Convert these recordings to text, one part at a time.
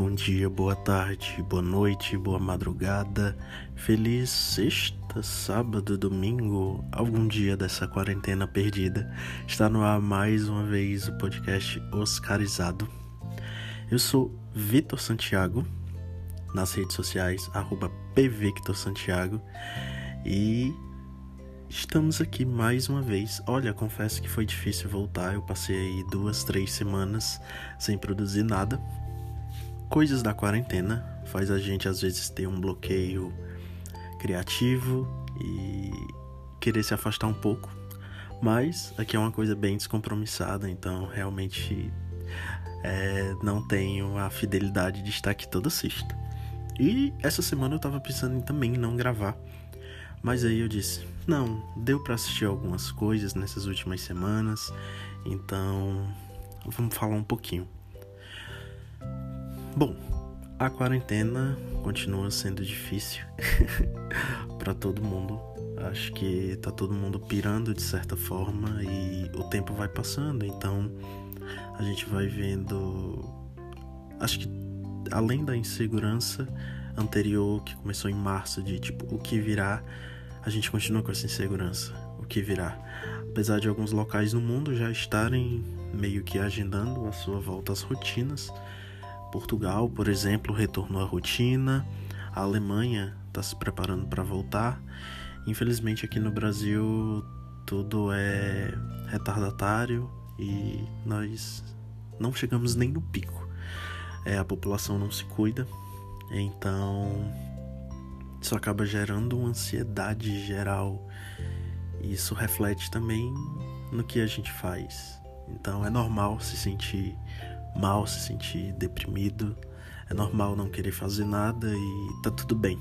Bom dia, boa tarde, boa noite, boa madrugada. Feliz sexta, sábado, domingo, algum dia dessa quarentena perdida. Está no ar mais uma vez o podcast Oscarizado. Eu sou Vitor Santiago, nas redes sociais, arroba pvictorsantiago. E Estamos aqui mais uma vez. Olha, confesso que foi difícil voltar. Eu passei aí duas, três semanas sem produzir nada. Coisas da quarentena faz a gente às vezes ter um bloqueio criativo e querer se afastar um pouco. Mas aqui é uma coisa bem descompromissada, então realmente é, não tenho a fidelidade de estar aqui toda sexta. E essa semana eu tava pensando em também não gravar mas aí eu disse: não, deu para assistir algumas coisas nessas últimas semanas, então vamos falar um pouquinho. Bom, a quarentena continua sendo difícil para todo mundo. Acho que tá todo mundo pirando de certa forma e o tempo vai passando, então a gente vai vendo. Acho que além da insegurança anterior que começou em março de tipo o que virá, a gente continua com essa insegurança, o que virá. Apesar de alguns locais no mundo já estarem meio que agendando a sua volta às rotinas, Portugal, por exemplo, retornou à rotina, a Alemanha está se preparando para voltar. Infelizmente, aqui no Brasil, tudo é retardatário e nós não chegamos nem no pico. É, a população não se cuida, então isso acaba gerando uma ansiedade geral. Isso reflete também no que a gente faz. Então é normal se sentir mal, se sentir deprimido. É normal não querer fazer nada e tá tudo bem.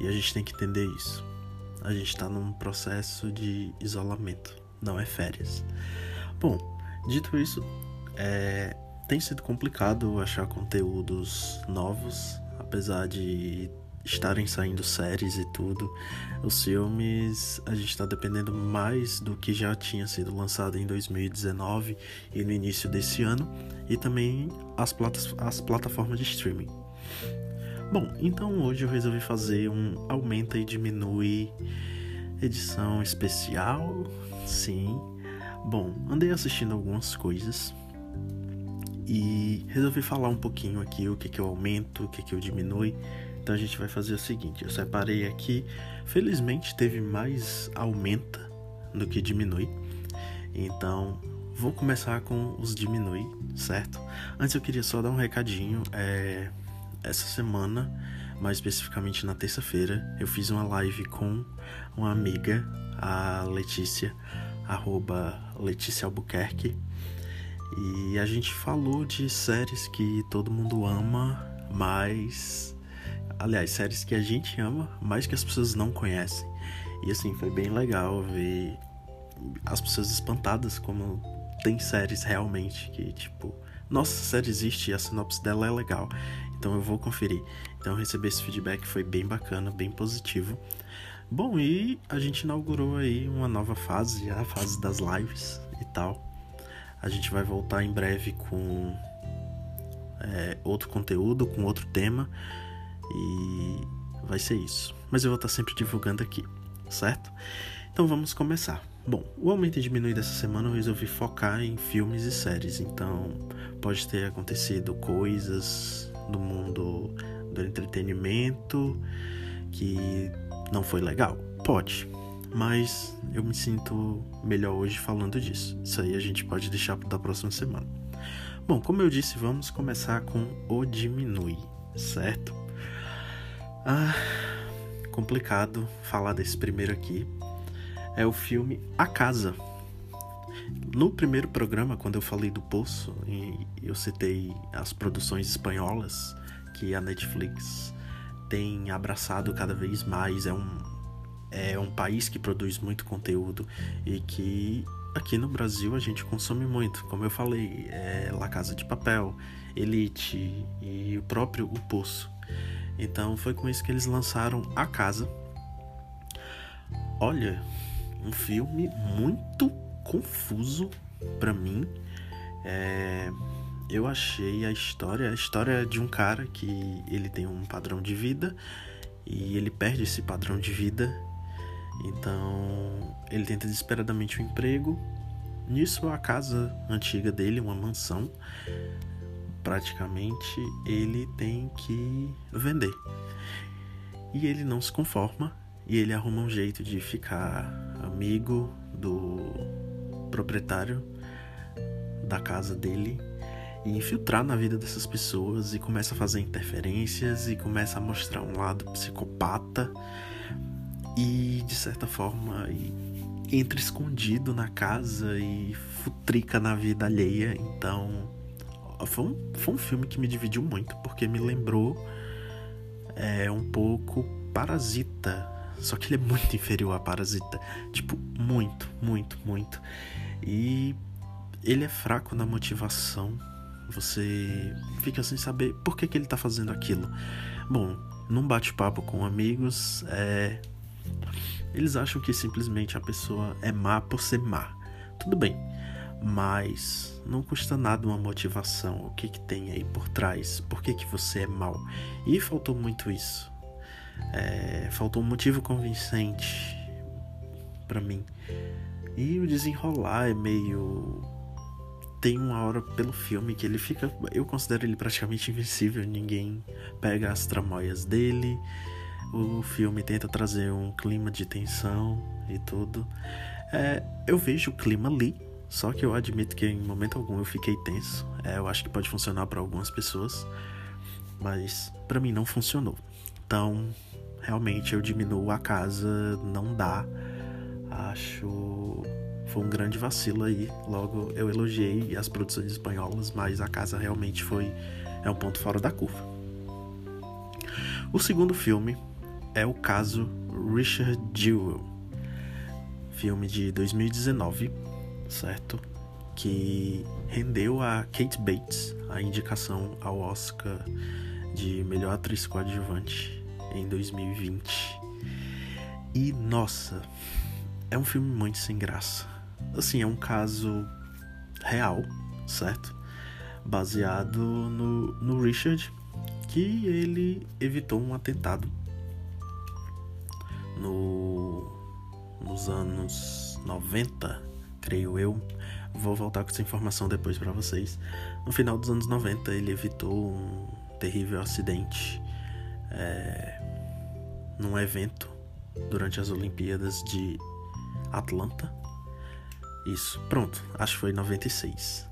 E a gente tem que entender isso. A gente está num processo de isolamento, não é férias. Bom, dito isso, é, tem sido complicado achar conteúdos novos, apesar de estarem saindo séries e tudo, os filmes a gente está dependendo mais do que já tinha sido lançado em 2019 e no início desse ano, e também as, platas, as plataformas de streaming. Bom, então hoje eu resolvi fazer um aumenta e diminui edição especial. Sim. Bom, andei assistindo algumas coisas e resolvi falar um pouquinho aqui o que que eu aumento, o que que eu diminui então a gente vai fazer o seguinte: eu separei aqui, felizmente teve mais aumenta do que diminui. Então vou começar com os diminui, certo? Antes eu queria só dar um recadinho. É, essa semana, mais especificamente na terça-feira, eu fiz uma live com uma amiga, a Letícia, arroba Letícia Albuquerque. E a gente falou de séries que todo mundo ama, mas aliás, séries que a gente ama, mas que as pessoas não conhecem. E assim, foi bem legal ver as pessoas espantadas como tem séries realmente que, tipo, nossa, a série existe e a sinopse dela é legal. Então eu vou conferir. Então receber esse feedback foi bem bacana, bem positivo. Bom, e a gente inaugurou aí uma nova fase, a fase das lives e tal. A gente vai voltar em breve com é, outro conteúdo, com outro tema. E vai ser isso. Mas eu vou estar sempre divulgando aqui, certo? Então vamos começar. Bom, o aumento e diminui dessa semana eu resolvi focar em filmes e séries, então pode ter acontecido coisas do mundo do entretenimento que não foi legal. Pode, mas eu me sinto melhor hoje falando disso. Isso aí a gente pode deixar da próxima semana. Bom, como eu disse, vamos começar com o diminui, certo? Ah, complicado falar desse primeiro aqui. É o filme A Casa. No primeiro programa, quando eu falei do Poço, eu citei as produções espanholas que a Netflix tem abraçado cada vez mais. É um, é um país que produz muito conteúdo e que aqui no Brasil a gente consome muito. Como eu falei, é La Casa de Papel, Elite e o próprio O Poço. Então foi com isso que eles lançaram A Casa. Olha, um filme muito confuso para mim. É, eu achei a história, a história de um cara que ele tem um padrão de vida e ele perde esse padrão de vida. Então, ele tenta desesperadamente um emprego. Nisso, a casa antiga dele, uma mansão, praticamente ele tem que vender. E ele não se conforma e ele arruma um jeito de ficar amigo do proprietário da casa dele e infiltrar na vida dessas pessoas e começa a fazer interferências e começa a mostrar um lado psicopata e de certa forma entra escondido na casa e futrica na vida alheia. Então foi um, foi um filme que me dividiu muito porque me lembrou é, um pouco Parasita. Só que ele é muito inferior a Parasita. Tipo, muito, muito, muito. E ele é fraco na motivação você fica sem saber por que, que ele tá fazendo aquilo. Bom, num bate-papo com amigos, é... eles acham que simplesmente a pessoa é má por ser má. Tudo bem, mas não custa nada uma motivação. O que, que tem aí por trás? Por que, que você é mal? E faltou muito isso. É... faltou um motivo convincente para mim. E o desenrolar é meio tem uma hora pelo filme que ele fica. Eu considero ele praticamente invencível, ninguém pega as tramóias dele. O filme tenta trazer um clima de tensão e tudo. É, eu vejo o clima ali, só que eu admito que em momento algum eu fiquei tenso. É, eu acho que pode funcionar para algumas pessoas, mas para mim não funcionou. Então, realmente eu diminuo a casa, não dá. Acho foi um grande vacilo aí. Logo, eu elogiei as produções espanholas, mas a casa realmente foi é um ponto fora da curva. O segundo filme é o caso Richard Jewell, filme de 2019, certo? Que rendeu a Kate Bates a indicação ao Oscar de melhor atriz coadjuvante em 2020. E nossa, é um filme muito sem graça assim, é um caso real, certo? Baseado no, no Richard, que ele evitou um atentado no, nos anos 90, creio eu. Vou voltar com essa informação depois para vocês. No final dos anos 90, ele evitou um terrível acidente é, num evento durante as Olimpíadas de Atlanta, isso, pronto, acho que foi em 96.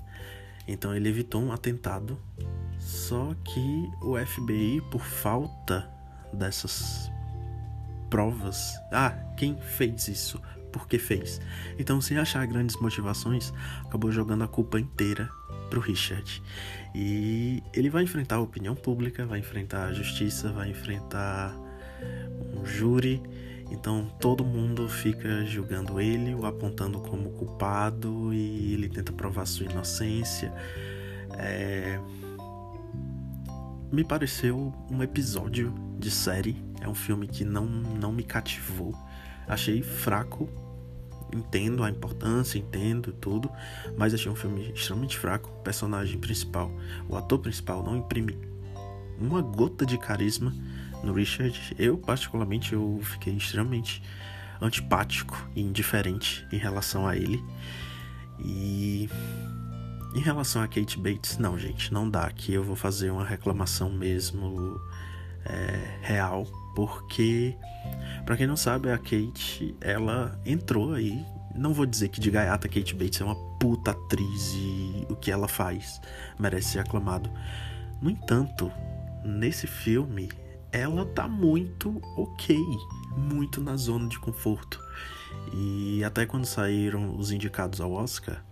Então ele evitou um atentado, só que o FBI, por falta dessas provas, ah, quem fez isso? Por que fez? Então, sem achar grandes motivações, acabou jogando a culpa inteira pro Richard. E ele vai enfrentar a opinião pública, vai enfrentar a justiça, vai enfrentar um júri então todo mundo fica julgando ele, o apontando como culpado e ele tenta provar sua inocência. É... Me pareceu um episódio de série. É um filme que não, não me cativou. Achei fraco. Entendo a importância, entendo tudo, mas achei um filme extremamente fraco. O personagem principal, o ator principal, não imprime uma gota de carisma no Richard, eu particularmente eu fiquei extremamente antipático e indiferente em relação a ele. E em relação a Kate Bates, não, gente, não dá. Aqui eu vou fazer uma reclamação mesmo é, real, porque para quem não sabe, a Kate, ela entrou aí. Não vou dizer que de gaiata Kate Bates é uma puta atriz e o que ela faz merece ser aclamado. No entanto, nesse filme ela tá muito ok, muito na zona de conforto. E até quando saíram os indicados ao Oscar,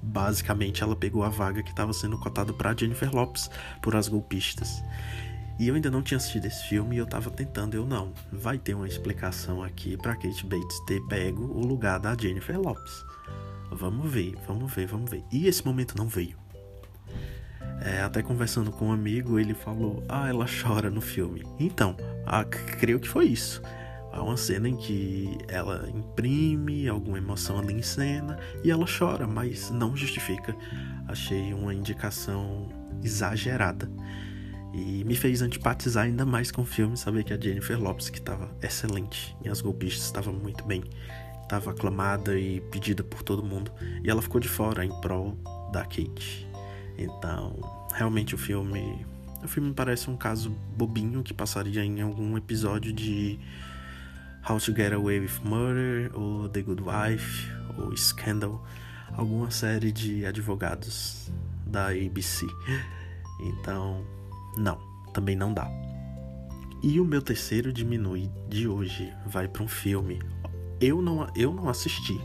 basicamente ela pegou a vaga que estava sendo cotada para Jennifer Lopes por As Golpistas. E eu ainda não tinha assistido esse filme e eu tava tentando, eu não. Vai ter uma explicação aqui para Kate Bates ter pego o lugar da Jennifer Lopes. Vamos ver, vamos ver, vamos ver. E esse momento não veio. É, até conversando com um amigo, ele falou: Ah, ela chora no filme. Então, ah, creio que foi isso. há uma cena em que ela imprime alguma emoção ali em cena e ela chora, mas não justifica. Achei uma indicação exagerada e me fez antipatizar ainda mais com o filme, saber que a Jennifer Lopes, que estava excelente em As Golpistas, estava muito bem, estava aclamada e pedida por todo mundo, e ela ficou de fora em prol da Kate. Então, realmente o filme, o filme parece um caso bobinho que passaria em algum episódio de How to Get Away with Murder ou The Good Wife ou Scandal, alguma série de advogados da ABC. Então, não, também não dá. E o meu terceiro diminui de hoje vai para um filme. Eu não, eu não assisti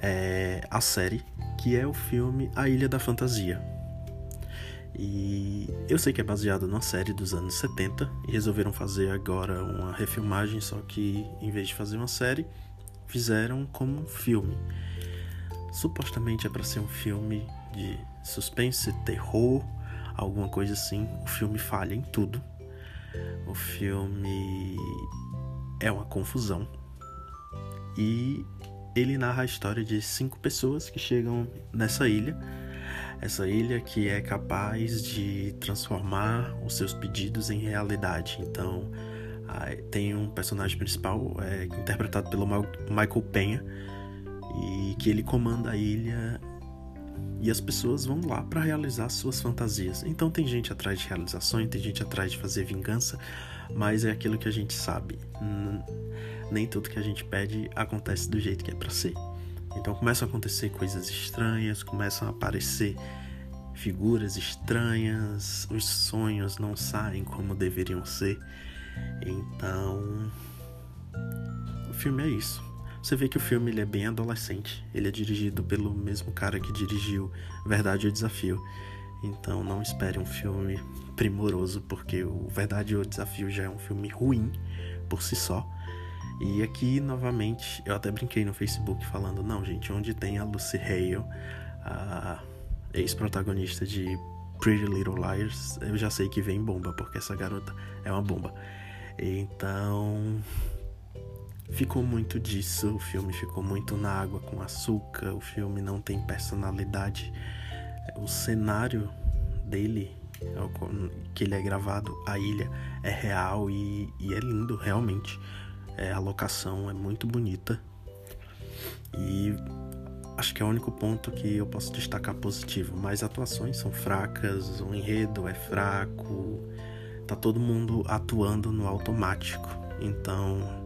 é, a série, que é o filme A Ilha da Fantasia. E eu sei que é baseado numa série dos anos 70 e resolveram fazer agora uma refilmagem, só que em vez de fazer uma série, fizeram como um filme. Supostamente é para ser um filme de suspense, terror, alguma coisa assim. O filme falha em tudo. O filme é uma confusão. E ele narra a história de cinco pessoas que chegam nessa ilha. Essa ilha que é capaz de transformar os seus pedidos em realidade. Então, tem um personagem principal é, interpretado pelo Michael Penha e que ele comanda a ilha e as pessoas vão lá para realizar suas fantasias. Então tem gente atrás de realizações, tem gente atrás de fazer vingança, mas é aquilo que a gente sabe. Nem tudo que a gente pede acontece do jeito que é para ser. Então começam a acontecer coisas estranhas, começam a aparecer figuras estranhas, os sonhos não saem como deveriam ser. Então, o filme é isso. Você vê que o filme ele é bem adolescente. Ele é dirigido pelo mesmo cara que dirigiu Verdade ou Desafio. Então não espere um filme primoroso, porque o Verdade ou Desafio já é um filme ruim por si só. E aqui, novamente, eu até brinquei no Facebook falando: não, gente, onde tem a Lucy Hale, a ex-protagonista de Pretty Little Liars, eu já sei que vem bomba, porque essa garota é uma bomba. Então, ficou muito disso, o filme ficou muito na água com açúcar, o filme não tem personalidade. O cenário dele, que ele é gravado, a ilha é real e, e é lindo, realmente. É, a locação é muito bonita. E acho que é o único ponto que eu posso destacar positivo. Mas atuações são fracas, o enredo é fraco, tá todo mundo atuando no automático. Então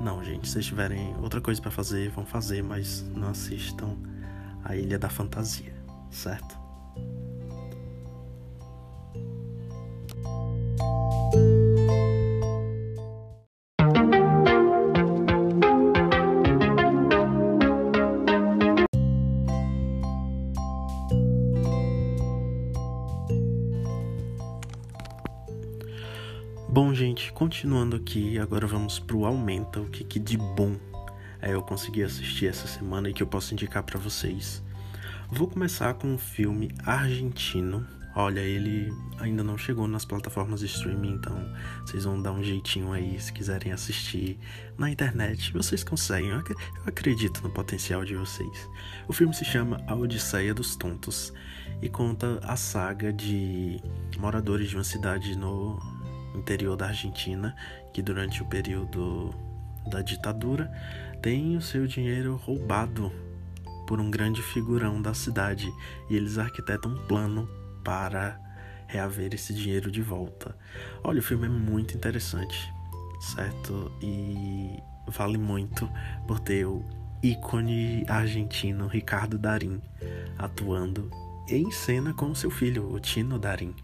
não, gente, se vocês tiverem outra coisa para fazer, vão fazer, mas não assistam a Ilha da Fantasia, certo? Aqui, agora vamos pro Aumenta, o que, que de bom é eu consegui assistir essa semana e que eu posso indicar para vocês. Vou começar com um filme argentino. Olha, ele ainda não chegou nas plataformas de streaming, então vocês vão dar um jeitinho aí se quiserem assistir na internet. Vocês conseguem, eu acredito no potencial de vocês. O filme se chama A Odisseia dos Tontos e conta a saga de moradores de uma cidade no interior da Argentina, que durante o período da ditadura tem o seu dinheiro roubado por um grande figurão da cidade e eles arquitetam um plano para reaver esse dinheiro de volta. Olha, o filme é muito interessante, certo? E vale muito por ter o ícone argentino Ricardo Darim atuando em cena com seu filho, o Tino Darim.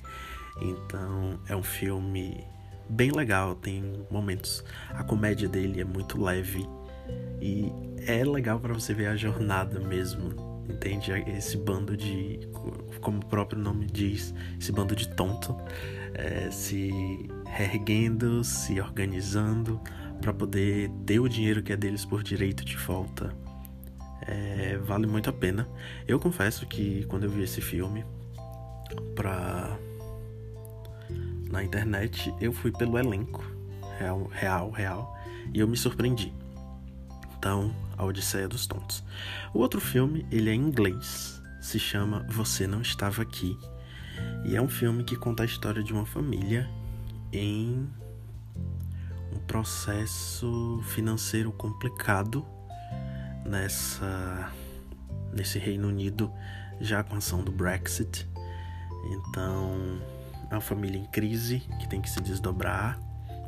Então é um filme bem legal, tem momentos. A comédia dele é muito leve e é legal para você ver a jornada mesmo, entende? Esse bando de, como o próprio nome diz, esse bando de tonto é, se reerguendo, se organizando para poder ter o dinheiro que é deles por direito de volta. É, vale muito a pena. Eu confesso que quando eu vi esse filme, pra na internet, eu fui pelo elenco, real, real, real. E eu me surpreendi. Então, A Odisseia dos Tontos. O outro filme, ele é em inglês, se chama Você Não Estava Aqui. E é um filme que conta a história de uma família em um processo financeiro complicado nessa nesse Reino Unido já com a ação do Brexit. Então, é uma família em crise que tem que se desdobrar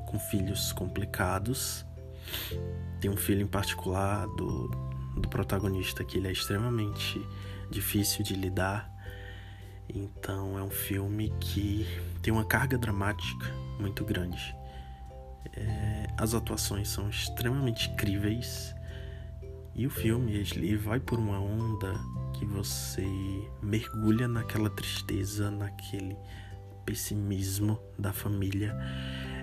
com filhos complicados. Tem um filho em particular do, do protagonista que ele é extremamente difícil de lidar. Então é um filme que tem uma carga dramática muito grande. É, as atuações são extremamente incríveis e o filme ele vai por uma onda que você mergulha naquela tristeza, naquele pessimismo da família.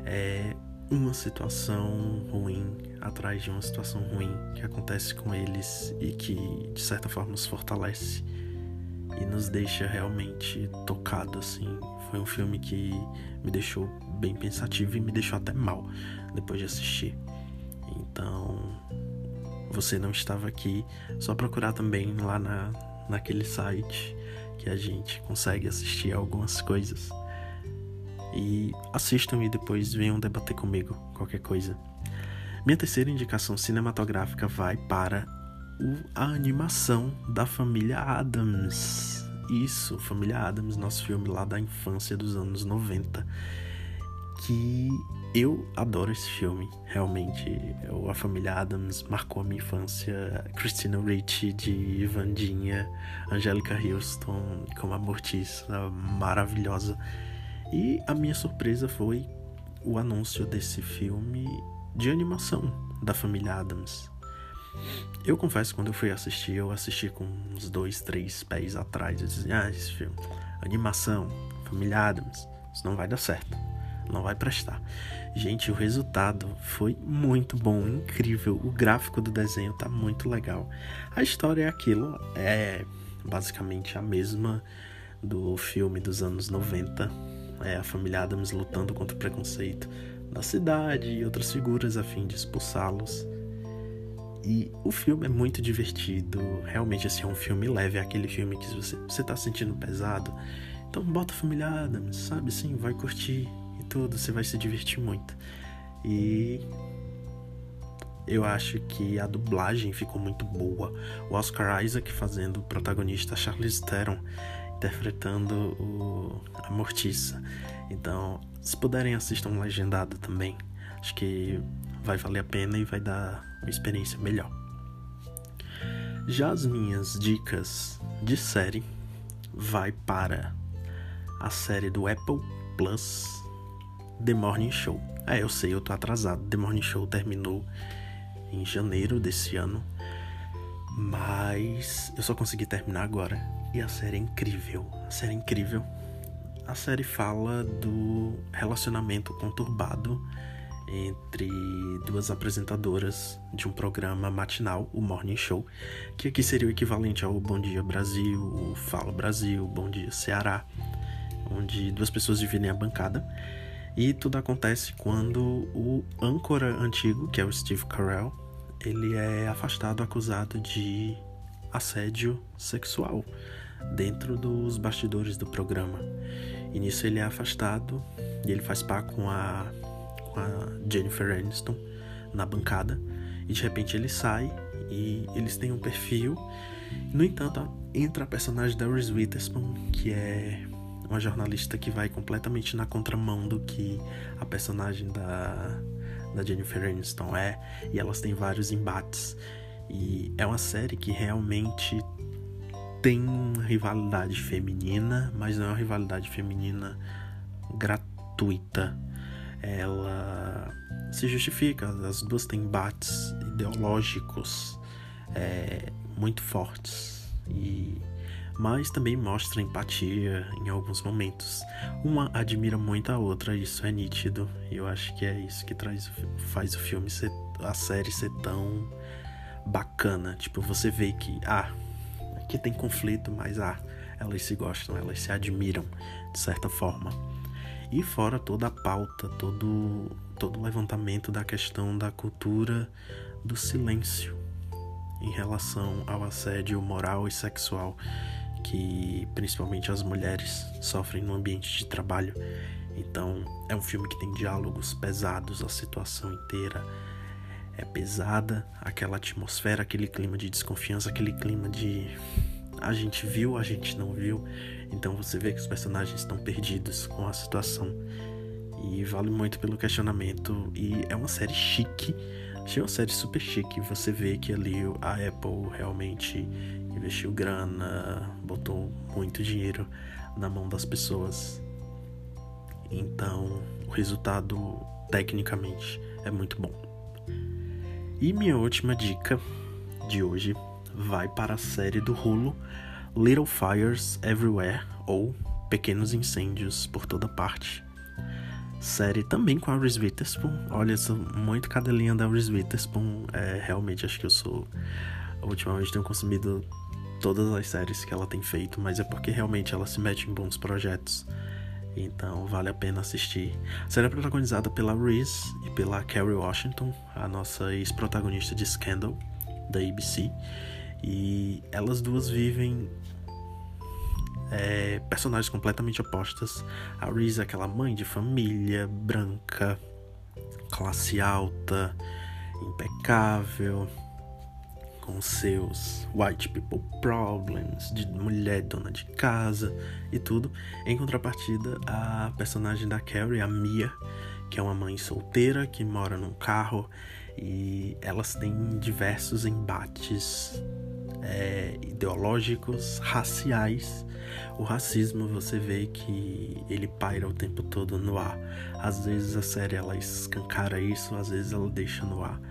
É uma situação ruim atrás de uma situação ruim que acontece com eles e que de certa forma os fortalece e nos deixa realmente tocado assim. Foi um filme que me deixou bem pensativo e me deixou até mal depois de assistir. Então, você não estava aqui, só procurar também lá na, naquele site que a gente consegue assistir algumas coisas. E assistam e depois venham debater comigo qualquer coisa. Minha terceira indicação cinematográfica vai para a animação da família Adams. Isso, Família Adams, nosso filme lá da infância dos anos 90. Que eu adoro esse filme, realmente. Eu, a família Adams marcou a minha infância. Christina Ricci de Vandinha, Angélica Houston como a Mortiça, maravilhosa. E a minha surpresa foi o anúncio desse filme de animação da família Adams. Eu confesso, quando eu fui assistir, eu assisti com uns dois, três pés atrás. Eu dizia, ah, esse filme, animação, família Adams, isso não vai dar certo, não vai prestar. Gente, o resultado foi muito bom, incrível. O gráfico do desenho tá muito legal. A história é aquilo, é basicamente a mesma do filme dos anos 90. É a família Adams lutando contra o preconceito da cidade e outras figuras a fim de expulsá-los. E o filme é muito divertido. Realmente, assim, é um filme leve. É aquele filme que você, você tá sentindo pesado. Então, bota a família Adams, sabe? Sim, vai curtir e tudo. Você vai se divertir muito. E. Eu acho que a dublagem ficou muito boa. O Oscar Isaac fazendo o protagonista Charles Theron, interpretando o, a Mortiça. Então, se puderem, assistam legendado também. Acho que vai valer a pena e vai dar uma experiência melhor. Já as minhas dicas de série vai para a série do Apple Plus The Morning Show. É, eu sei, eu tô atrasado. The Morning Show terminou em janeiro desse ano, mas eu só consegui terminar agora e a série é incrível. A série é incrível. A série fala do relacionamento conturbado entre duas apresentadoras de um programa matinal, o Morning Show, que aqui seria o equivalente ao Bom Dia Brasil, o Fala Brasil, Bom Dia Ceará, onde duas pessoas dividem a bancada. E tudo acontece quando o âncora antigo, que é o Steve Carell, ele é afastado acusado de assédio sexual dentro dos bastidores do programa. E nisso ele é afastado e ele faz par com a a Jennifer Aniston na bancada e de repente ele sai e eles têm um perfil. No entanto, entra a personagem da Reese Witherspoon, que é uma jornalista que vai completamente na contramão do que a personagem da, da Jennifer Aniston é, e elas têm vários embates. E é uma série que realmente tem rivalidade feminina, mas não é uma rivalidade feminina gratuita ela se justifica. As duas têm embates ideológicos é, muito fortes e mas também mostra empatia em alguns momentos. Uma admira muito a outra, isso é nítido. E eu acho que é isso que traz, faz o filme ser, a série ser tão bacana. Tipo, você vê que ah, aqui tem conflito, mas ah, elas se gostam, elas se admiram de certa forma. E fora toda a pauta, todo, todo o levantamento da questão da cultura do silêncio em relação ao assédio moral e sexual que principalmente as mulheres sofrem no ambiente de trabalho. Então, é um filme que tem diálogos pesados, a situação inteira é pesada, aquela atmosfera, aquele clima de desconfiança, aquele clima de a gente viu, a gente não viu. Então você vê que os personagens estão perdidos com a situação. E vale muito pelo questionamento. E é uma série chique. Achei uma série super chique. Você vê que ali a Apple realmente investiu grana, botou muito dinheiro na mão das pessoas. Então, o resultado tecnicamente é muito bom. E minha última dica de hoje vai para a série do Hulu Little Fires Everywhere ou Pequenos Incêndios por toda parte. Série também com a Reese Witherspoon. Olha, eu sou muito cadelinha da Reese Witherspoon. É, realmente acho que eu sou. Ultimamente tenho consumido todas as séries que ela tem feito, mas é porque realmente ela se mete em bons projetos. Então vale a pena assistir. A série é protagonizada pela Reese e pela Kerry Washington, a nossa ex-protagonista de Scandal, da ABC. E elas duas vivem é, personagens completamente opostas. A Reese é aquela mãe de família, branca, classe alta, impecável, com seus white people problems, de mulher dona de casa e tudo. Em contrapartida, a personagem da Carrie, a Mia, que é uma mãe solteira que mora num carro e elas têm diversos embates é, ideológicos, raciais. O racismo você vê que ele paira o tempo todo no ar. Às vezes a série ela escancara isso, às vezes ela deixa no ar.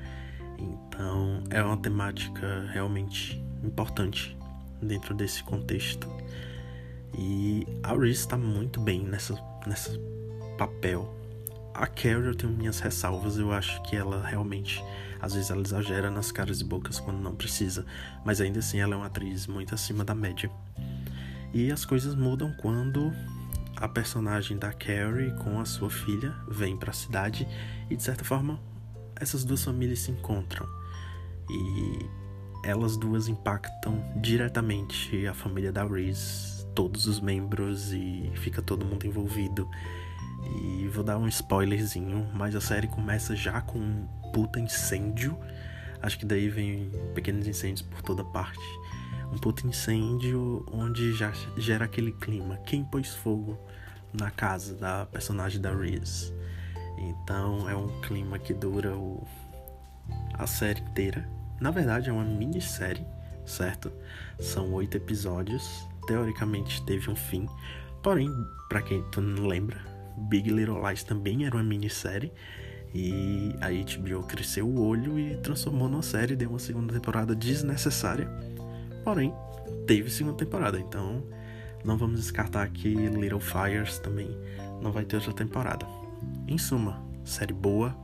Então é uma temática realmente importante dentro desse contexto. E a Reese está muito bem nessa, nessa papel. A Carrie eu tenho minhas ressalvas, eu acho que ela realmente, às vezes ela exagera nas caras e bocas quando não precisa, mas ainda assim ela é uma atriz muito acima da média. E as coisas mudam quando a personagem da Carrie com a sua filha vem para a cidade e de certa forma essas duas famílias se encontram e elas duas impactam diretamente a família da Reese, todos os membros e fica todo mundo envolvido. E vou dar um spoilerzinho, mas a série começa já com um puta incêndio. Acho que daí vem pequenos incêndios por toda parte. Um puta incêndio onde já gera aquele clima. Quem pôs fogo na casa da personagem da Reese? Então é um clima que dura o, a série inteira. Na verdade é uma minissérie, certo? São oito episódios. Teoricamente teve um fim. Porém, para quem tu não lembra, Big Little Lies também era uma minissérie. E a HBO cresceu o olho e transformou numa série, deu uma segunda temporada desnecessária. Porém, teve segunda temporada, então não vamos descartar que Little Fires também não vai ter outra temporada. Em suma, série boa,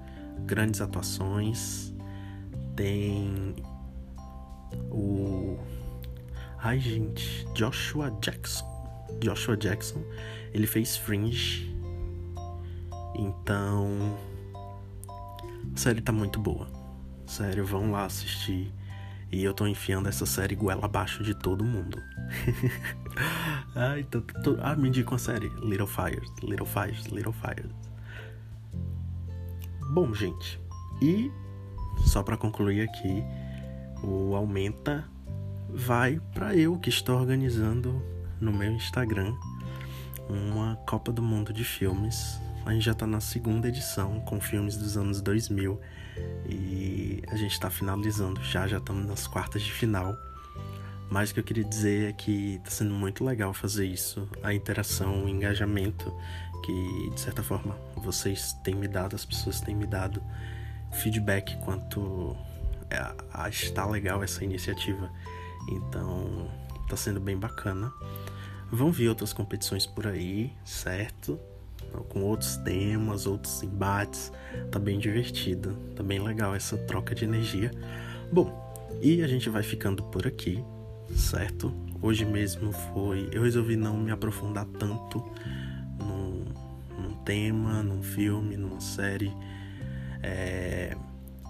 grandes atuações, tem o. Ai, gente, Joshua Jackson. Joshua Jackson, ele fez Fringe. Então, a série tá muito boa. Sério, vão lá assistir. E eu tô enfiando essa série goela abaixo de todo mundo. Ai, tô, tô, ah, me indica uma série. Little Fires, Little Fires, Little Fires. Bom, gente, e só para concluir aqui, o Aumenta vai para eu que estou organizando no meu Instagram uma Copa do Mundo de filmes. A gente já está na segunda edição com filmes dos anos 2000 e a gente está finalizando já, já estamos nas quartas de final. Mas o que eu queria dizer é que está sendo muito legal fazer isso, a interação, o engajamento que de certa forma vocês têm me dado, as pessoas têm me dado feedback quanto a, a está legal essa iniciativa. Então está sendo bem bacana. Vão vir outras competições por aí, certo? Com outros temas, outros embates. Tá bem divertido, tá bem legal essa troca de energia. Bom, e a gente vai ficando por aqui certo? Hoje mesmo foi. Eu resolvi não me aprofundar tanto num, num tema, num filme, numa série. É,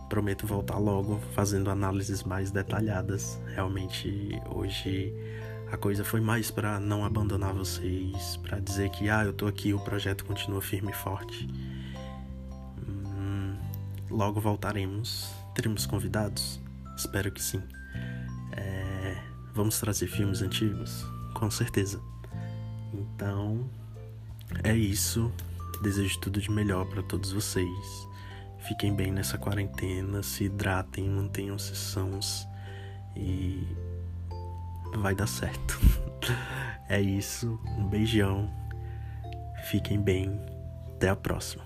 prometo voltar logo fazendo análises mais detalhadas. Realmente hoje a coisa foi mais para não abandonar vocês, para dizer que ah, eu tô aqui, o projeto continua firme e forte. Hum, logo voltaremos. Teremos convidados? Espero que sim. É, vamos trazer filmes antigos? Com certeza. Então, é isso. Desejo tudo de melhor para todos vocês. Fiquem bem nessa quarentena, se hidratem, mantenham-se sãos e vai dar certo. é isso, um beijão, fiquem bem, até a próxima.